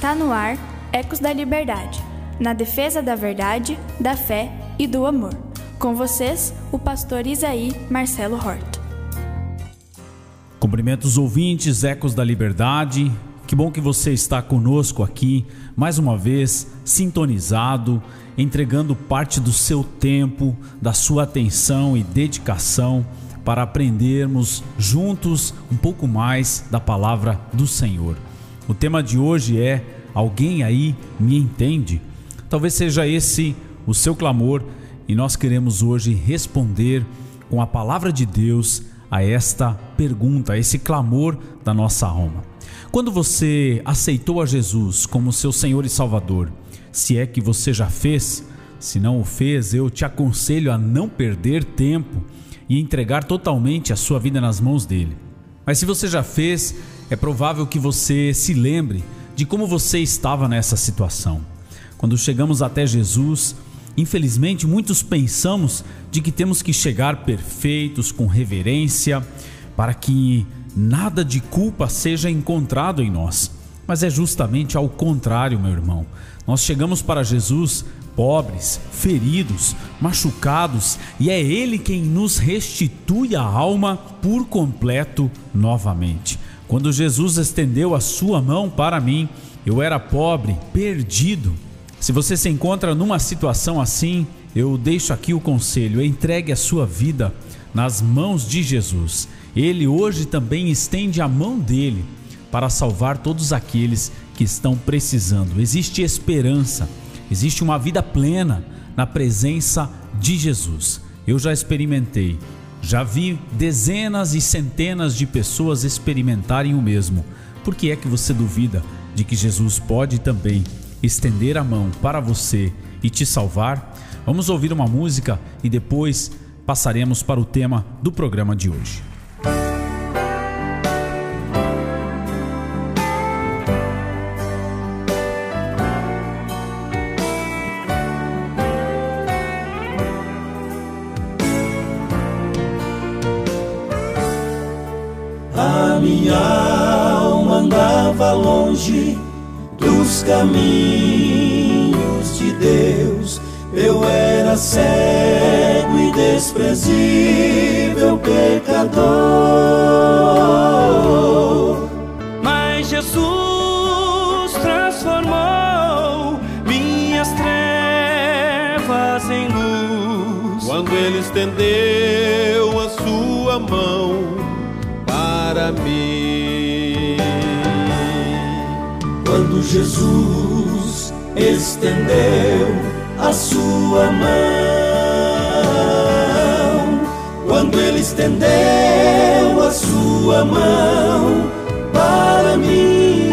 Está no ar Ecos da Liberdade, na defesa da verdade, da fé e do amor. Com vocês, o pastor Isaí Marcelo Horta. Cumprimento os ouvintes, Ecos da Liberdade. Que bom que você está conosco aqui, mais uma vez, sintonizado, entregando parte do seu tempo, da sua atenção e dedicação para aprendermos juntos um pouco mais da palavra do Senhor. O tema de hoje é: Alguém aí me entende? Talvez seja esse o seu clamor e nós queremos hoje responder com a palavra de Deus a esta pergunta, a esse clamor da nossa alma. Quando você aceitou a Jesus como seu Senhor e Salvador, se é que você já fez, se não o fez, eu te aconselho a não perder tempo e entregar totalmente a sua vida nas mãos dele. Mas se você já fez, é provável que você se lembre de como você estava nessa situação. Quando chegamos até Jesus, infelizmente muitos pensamos de que temos que chegar perfeitos, com reverência, para que nada de culpa seja encontrado em nós. Mas é justamente ao contrário, meu irmão. Nós chegamos para Jesus pobres, feridos, machucados, e é Ele quem nos restitui a alma por completo novamente. Quando Jesus estendeu a sua mão para mim, eu era pobre, perdido. Se você se encontra numa situação assim, eu deixo aqui o conselho: entregue a sua vida nas mãos de Jesus. Ele hoje também estende a mão dele para salvar todos aqueles que estão precisando. Existe esperança, existe uma vida plena na presença de Jesus. Eu já experimentei já vi dezenas e centenas de pessoas experimentarem o mesmo. Por que é que você duvida de que Jesus pode também estender a mão para você e te salvar? Vamos ouvir uma música e depois passaremos para o tema do programa de hoje. Longe dos caminhos de Deus. Eu era cego e desprezível pecador. Quando Jesus estendeu a sua mão, quando Ele estendeu a sua mão para mim,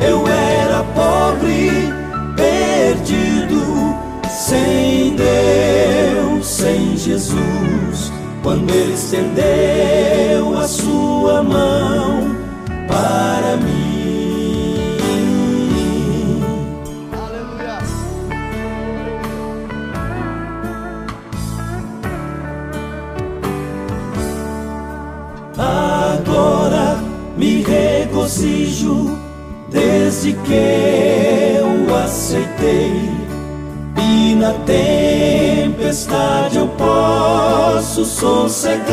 eu era pobre, perdido, sem Deus, sem Jesus. Quando Ele estendeu a sua mão para mim. Aleluia. Agora me regozijo desde que eu aceitei. E na tempestade eu posso sossegar.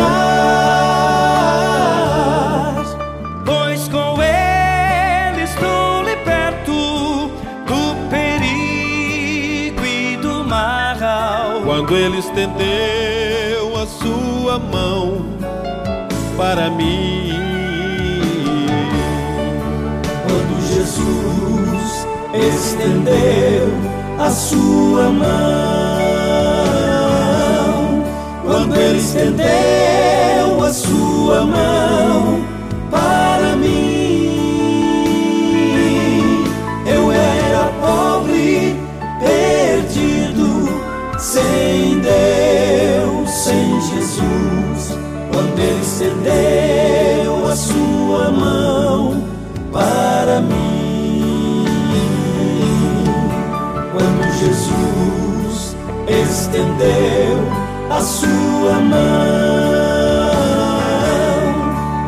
Pois com ele estou liberto do perigo e do mal. Quando Ele estendeu a sua mão para mim. Quando Jesus estendeu a sua mão, quando Ele estendeu a sua mão para mim, eu era pobre, perdido, sem Deus, sem Jesus. Quando Ele estendeu a sua mão para mim, quando Jesus estendeu a sua mão,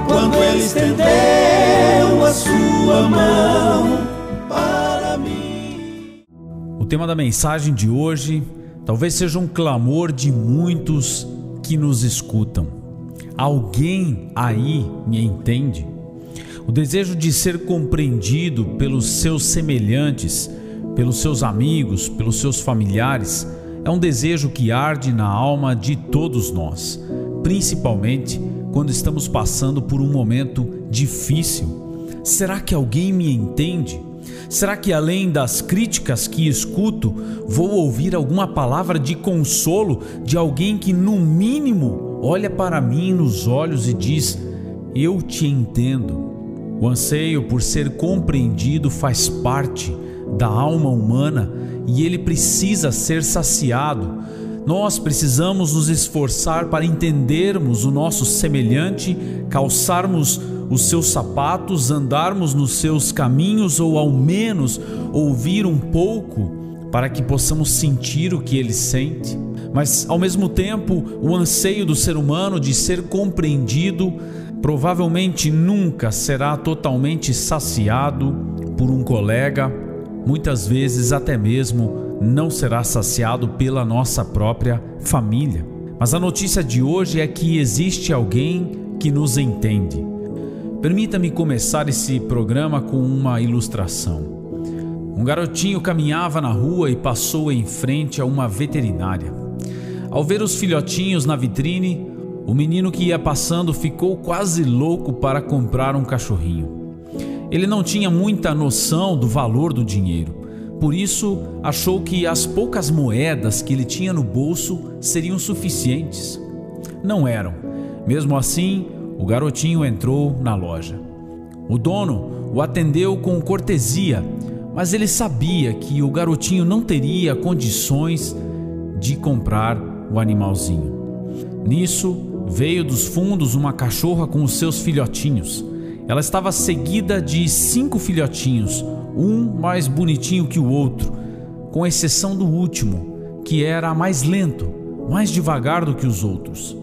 quando Ele estendeu a sua mão para mim. O tema da mensagem de hoje talvez seja um clamor de muitos que nos escutam. Alguém aí me entende? O desejo de ser compreendido pelos seus semelhantes, pelos seus amigos, pelos seus familiares, é um desejo que arde na alma de todos nós, principalmente quando estamos passando por um momento difícil. Será que alguém me entende? Será que além das críticas que escuto, vou ouvir alguma palavra de consolo de alguém que, no mínimo, olha para mim nos olhos e diz: Eu te entendo? O anseio por ser compreendido faz parte da alma humana e ele precisa ser saciado. Nós precisamos nos esforçar para entendermos o nosso semelhante, calçarmos os seus sapatos, andarmos nos seus caminhos ou ao menos ouvir um pouco para que possamos sentir o que ele sente. Mas ao mesmo tempo, o anseio do ser humano de ser compreendido provavelmente nunca será totalmente saciado por um colega, muitas vezes até mesmo não será saciado pela nossa própria família. Mas a notícia de hoje é que existe alguém que nos entende. Permita-me começar esse programa com uma ilustração. Um garotinho caminhava na rua e passou em frente a uma veterinária. Ao ver os filhotinhos na vitrine, o menino que ia passando ficou quase louco para comprar um cachorrinho. Ele não tinha muita noção do valor do dinheiro, por isso achou que as poucas moedas que ele tinha no bolso seriam suficientes. Não eram. Mesmo assim, o garotinho entrou na loja. O dono o atendeu com cortesia, mas ele sabia que o garotinho não teria condições de comprar o animalzinho. Nisso, veio dos fundos uma cachorra com os seus filhotinhos. Ela estava seguida de cinco filhotinhos, um mais bonitinho que o outro, com exceção do último, que era mais lento, mais devagar do que os outros.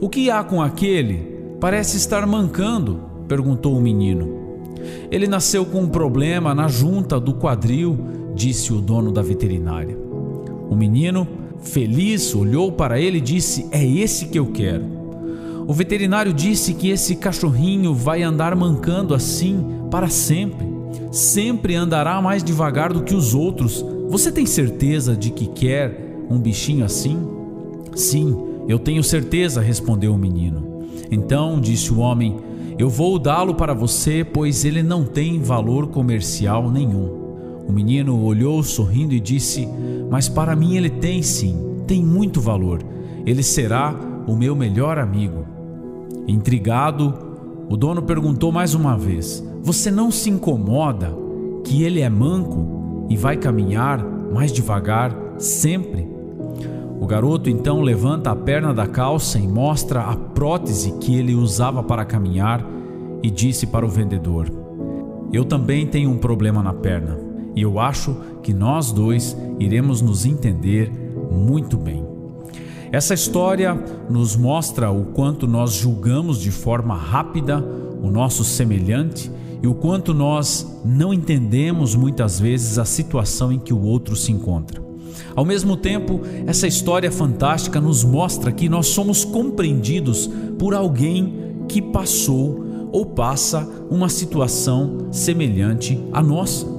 O que há com aquele? Parece estar mancando, perguntou o menino. Ele nasceu com um problema na junta do quadril, disse o dono da veterinária. O menino, feliz, olhou para ele e disse: É esse que eu quero. O veterinário disse que esse cachorrinho vai andar mancando assim para sempre. Sempre andará mais devagar do que os outros. Você tem certeza de que quer um bichinho assim? Sim, eu tenho certeza, respondeu o menino. Então disse o homem: Eu vou dá-lo para você, pois ele não tem valor comercial nenhum. O menino olhou sorrindo e disse: Mas para mim ele tem sim, tem muito valor. Ele será o meu melhor amigo. Intrigado, o dono perguntou mais uma vez: Você não se incomoda que ele é manco e vai caminhar mais devagar sempre? O garoto então levanta a perna da calça e mostra a prótese que ele usava para caminhar e disse para o vendedor: Eu também tenho um problema na perna e eu acho que nós dois iremos nos entender muito bem. Essa história nos mostra o quanto nós julgamos de forma rápida o nosso semelhante e o quanto nós não entendemos muitas vezes a situação em que o outro se encontra. Ao mesmo tempo, essa história fantástica nos mostra que nós somos compreendidos por alguém que passou ou passa uma situação semelhante à nossa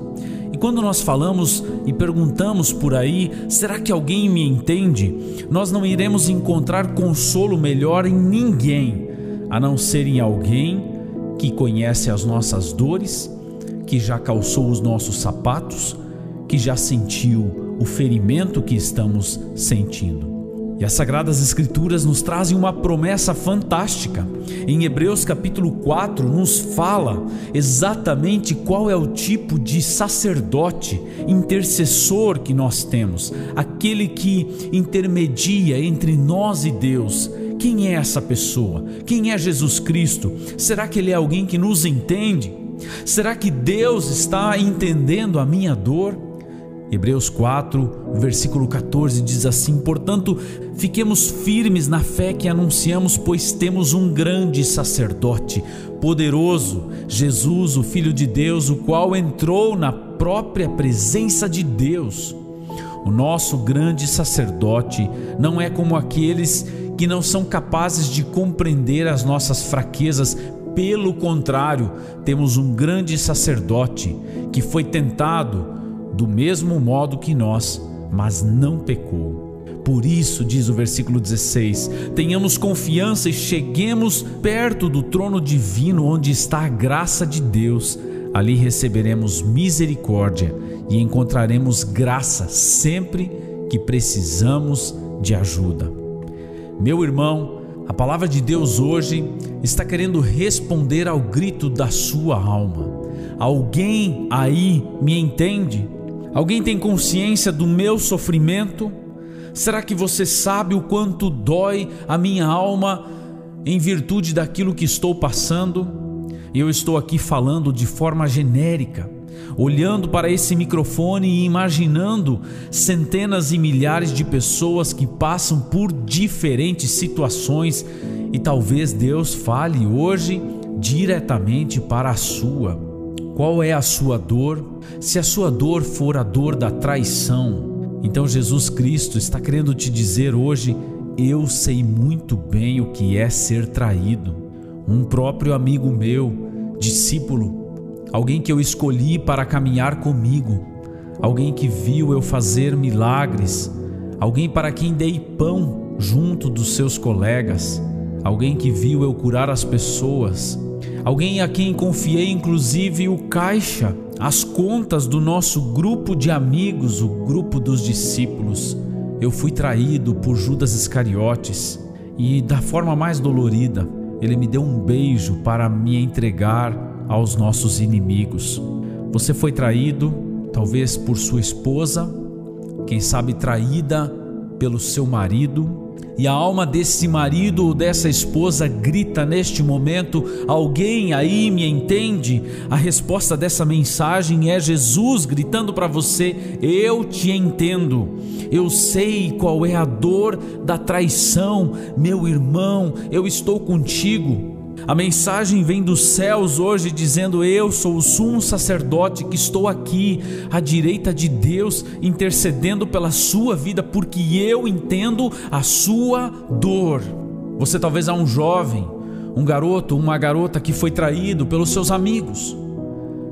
quando nós falamos e perguntamos por aí, será que alguém me entende? Nós não iremos encontrar consolo melhor em ninguém, a não ser em alguém que conhece as nossas dores, que já calçou os nossos sapatos, que já sentiu o ferimento que estamos sentindo. E as Sagradas Escrituras nos trazem uma promessa fantástica. Em Hebreus capítulo 4 nos fala exatamente qual é o tipo de sacerdote, intercessor que nós temos, aquele que intermedia entre nós e Deus. Quem é essa pessoa? Quem é Jesus Cristo? Será que ele é alguém que nos entende? Será que Deus está entendendo a minha dor? Hebreus 4, versículo 14 diz assim: Portanto, fiquemos firmes na fé que anunciamos, pois temos um grande sacerdote, poderoso, Jesus, o Filho de Deus, o qual entrou na própria presença de Deus. O nosso grande sacerdote não é como aqueles que não são capazes de compreender as nossas fraquezas, pelo contrário, temos um grande sacerdote que foi tentado do mesmo modo que nós, mas não pecou. Por isso, diz o versículo 16: tenhamos confiança e cheguemos perto do trono divino onde está a graça de Deus. Ali receberemos misericórdia e encontraremos graça sempre que precisamos de ajuda. Meu irmão, a palavra de Deus hoje está querendo responder ao grito da sua alma. Alguém aí me entende? Alguém tem consciência do meu sofrimento? Será que você sabe o quanto dói a minha alma em virtude daquilo que estou passando? Eu estou aqui falando de forma genérica, olhando para esse microfone e imaginando centenas e milhares de pessoas que passam por diferentes situações e talvez Deus fale hoje diretamente para a sua. Qual é a sua dor? Se a sua dor for a dor da traição, então Jesus Cristo está querendo te dizer hoje: eu sei muito bem o que é ser traído. Um próprio amigo meu, discípulo, alguém que eu escolhi para caminhar comigo, alguém que viu eu fazer milagres, alguém para quem dei pão junto dos seus colegas, alguém que viu eu curar as pessoas alguém a quem confiei inclusive o caixa, as contas do nosso grupo de amigos, o grupo dos discípulos. Eu fui traído por Judas Iscariotes e, da forma mais dolorida, ele me deu um beijo para me entregar aos nossos inimigos. Você foi traído, talvez por sua esposa, quem sabe traída pelo seu marido, e a alma desse marido ou dessa esposa grita neste momento: Alguém aí me entende? A resposta dessa mensagem é Jesus gritando para você: Eu te entendo. Eu sei qual é a dor da traição, meu irmão, eu estou contigo. A mensagem vem dos céus hoje dizendo: Eu sou o sumo sacerdote que estou aqui à direita de Deus, intercedendo pela sua vida, porque eu entendo a sua dor. Você talvez é um jovem, um garoto, uma garota que foi traído pelos seus amigos,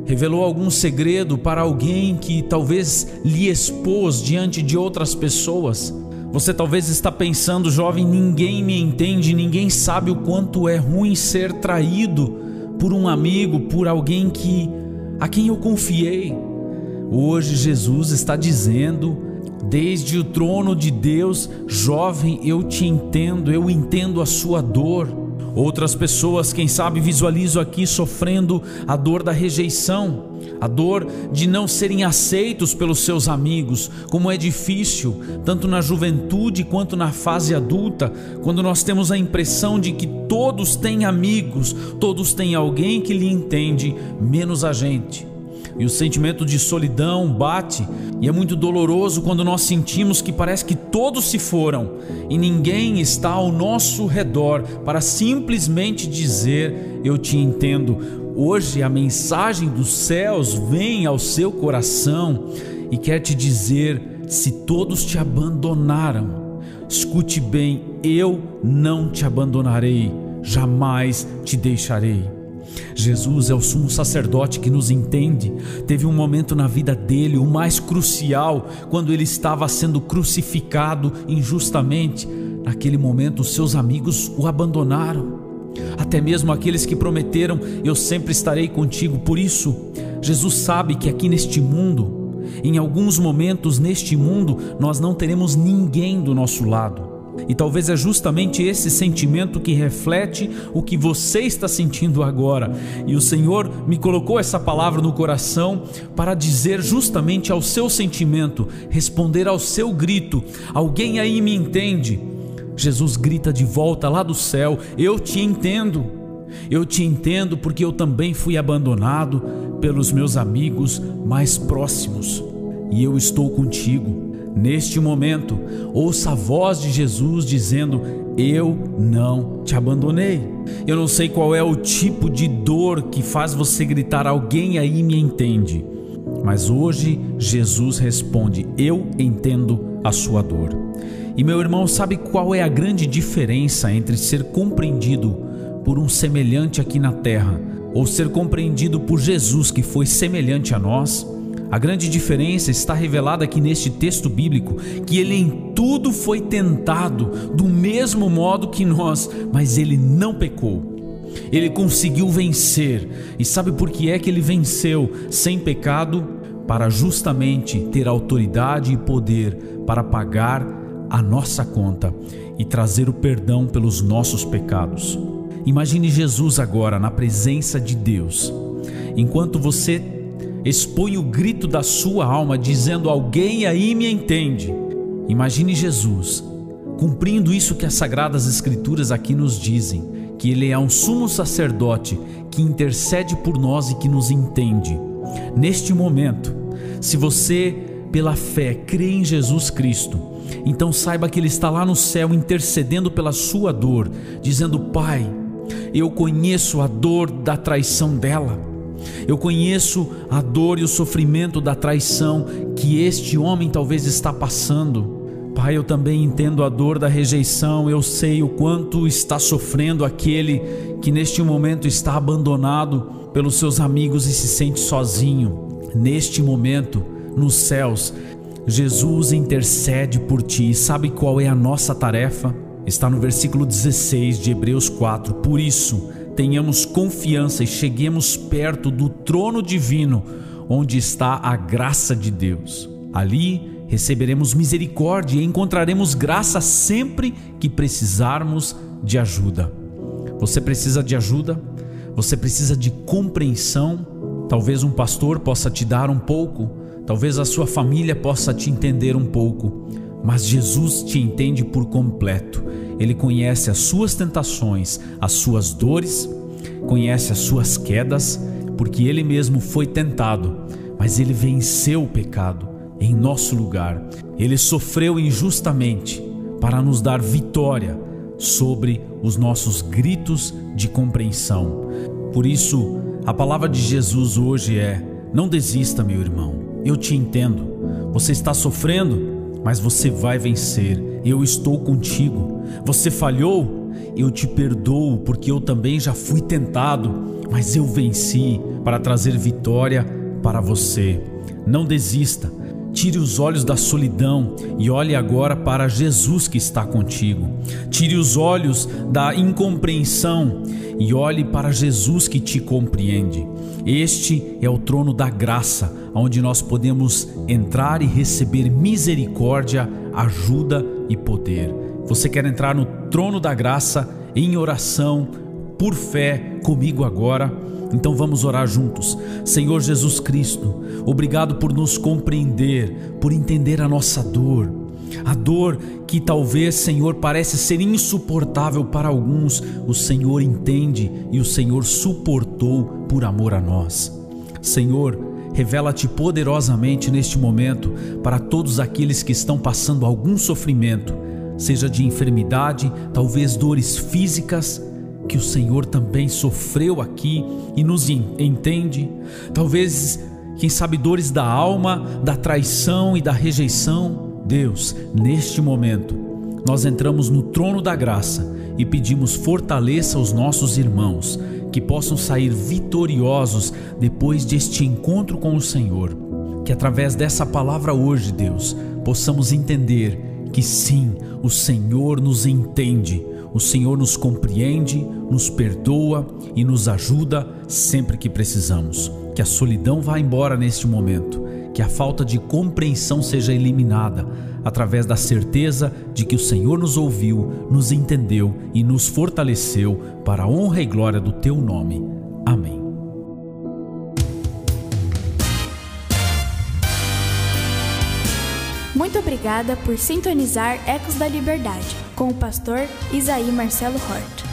revelou algum segredo para alguém que talvez lhe expôs diante de outras pessoas você talvez está pensando, jovem, ninguém me entende, ninguém sabe o quanto é ruim ser traído por um amigo, por alguém que a quem eu confiei. Hoje Jesus está dizendo, desde o trono de Deus, jovem, eu te entendo, eu entendo a sua dor. Outras pessoas, quem sabe, visualizo aqui sofrendo a dor da rejeição, a dor de não serem aceitos pelos seus amigos. Como é difícil, tanto na juventude quanto na fase adulta, quando nós temos a impressão de que todos têm amigos, todos têm alguém que lhe entende, menos a gente e o sentimento de solidão bate, e é muito doloroso quando nós sentimos que parece que todos se foram e ninguém está ao nosso redor para simplesmente dizer: Eu te entendo. Hoje a mensagem dos céus vem ao seu coração e quer te dizer: se todos te abandonaram, escute bem, eu não te abandonarei, jamais te deixarei. Jesus é o sumo sacerdote que nos entende. Teve um momento na vida dele, o mais crucial, quando ele estava sendo crucificado injustamente. Naquele momento, os seus amigos o abandonaram. Até mesmo aqueles que prometeram: Eu sempre estarei contigo. Por isso, Jesus sabe que aqui neste mundo, em alguns momentos neste mundo, nós não teremos ninguém do nosso lado. E talvez é justamente esse sentimento que reflete o que você está sentindo agora. E o Senhor me colocou essa palavra no coração para dizer justamente ao seu sentimento, responder ao seu grito: Alguém aí me entende? Jesus grita de volta lá do céu: Eu te entendo. Eu te entendo porque eu também fui abandonado pelos meus amigos mais próximos. e eu estou contigo. Neste momento, ouça a voz de Jesus dizendo: Eu não te abandonei. Eu não sei qual é o tipo de dor que faz você gritar: Alguém aí me entende. Mas hoje Jesus responde: Eu entendo a sua dor. E meu irmão, sabe qual é a grande diferença entre ser compreendido por um semelhante aqui na terra ou ser compreendido por Jesus que foi semelhante a nós? A grande diferença está revelada aqui neste texto bíblico, que ele em tudo foi tentado do mesmo modo que nós, mas ele não pecou. Ele conseguiu vencer. E sabe por que é que ele venceu sem pecado? Para justamente ter autoridade e poder para pagar a nossa conta e trazer o perdão pelos nossos pecados. Imagine Jesus agora na presença de Deus. Enquanto você expõe o grito da sua alma dizendo: Alguém aí me entende. Imagine Jesus cumprindo isso que as sagradas escrituras aqui nos dizem, que ele é um sumo sacerdote que intercede por nós e que nos entende. Neste momento, se você pela fé crê em Jesus Cristo, então saiba que ele está lá no céu intercedendo pela sua dor, dizendo: Pai, eu conheço a dor da traição dela. Eu conheço a dor e o sofrimento da traição que este homem talvez está passando. Pai, eu também entendo a dor da rejeição, eu sei o quanto está sofrendo aquele que neste momento está abandonado pelos seus amigos e se sente sozinho. Neste momento, nos céus, Jesus intercede por ti. E sabe qual é a nossa tarefa? Está no versículo 16 de Hebreus 4. Por isso, tenhamos confiança e cheguemos perto do trono divino, onde está a graça de Deus. Ali receberemos misericórdia e encontraremos graça sempre que precisarmos de ajuda. Você precisa de ajuda? Você precisa de compreensão? Talvez um pastor possa te dar um pouco, talvez a sua família possa te entender um pouco, mas Jesus te entende por completo ele conhece as suas tentações, as suas dores, conhece as suas quedas, porque ele mesmo foi tentado, mas ele venceu o pecado em nosso lugar. Ele sofreu injustamente para nos dar vitória sobre os nossos gritos de compreensão. Por isso, a palavra de Jesus hoje é: não desista, meu irmão. Eu te entendo. Você está sofrendo, mas você vai vencer. Eu estou contigo. Você falhou? Eu te perdoo, porque eu também já fui tentado, mas eu venci para trazer vitória para você. Não desista. Tire os olhos da solidão e olhe agora para Jesus que está contigo. Tire os olhos da incompreensão e olhe para Jesus que te compreende. Este é o trono da graça, onde nós podemos entrar e receber misericórdia, ajuda e poder. Você quer entrar no trono da graça em oração, por fé, comigo agora? Então vamos orar juntos. Senhor Jesus Cristo, obrigado por nos compreender, por entender a nossa dor. A dor que talvez, Senhor, parece ser insuportável para alguns, o Senhor entende e o Senhor suportou por amor a nós. Senhor, revela-te poderosamente neste momento para todos aqueles que estão passando algum sofrimento seja de enfermidade, talvez dores físicas, que o Senhor também sofreu aqui e nos entende, talvez, quem sabe, dores da alma, da traição e da rejeição. Deus, neste momento, nós entramos no trono da graça e pedimos fortaleça os nossos irmãos, que possam sair vitoriosos depois deste encontro com o Senhor. Que através dessa palavra hoje, Deus, possamos entender que sim, o Senhor nos entende, o Senhor nos compreende, nos perdoa e nos ajuda sempre que precisamos. Que a solidão vá embora neste momento, que a falta de compreensão seja eliminada através da certeza de que o Senhor nos ouviu, nos entendeu e nos fortaleceu para a honra e glória do teu nome. Amém. Obrigada por sintonizar Ecos da Liberdade com o pastor Isaí Marcelo Hort.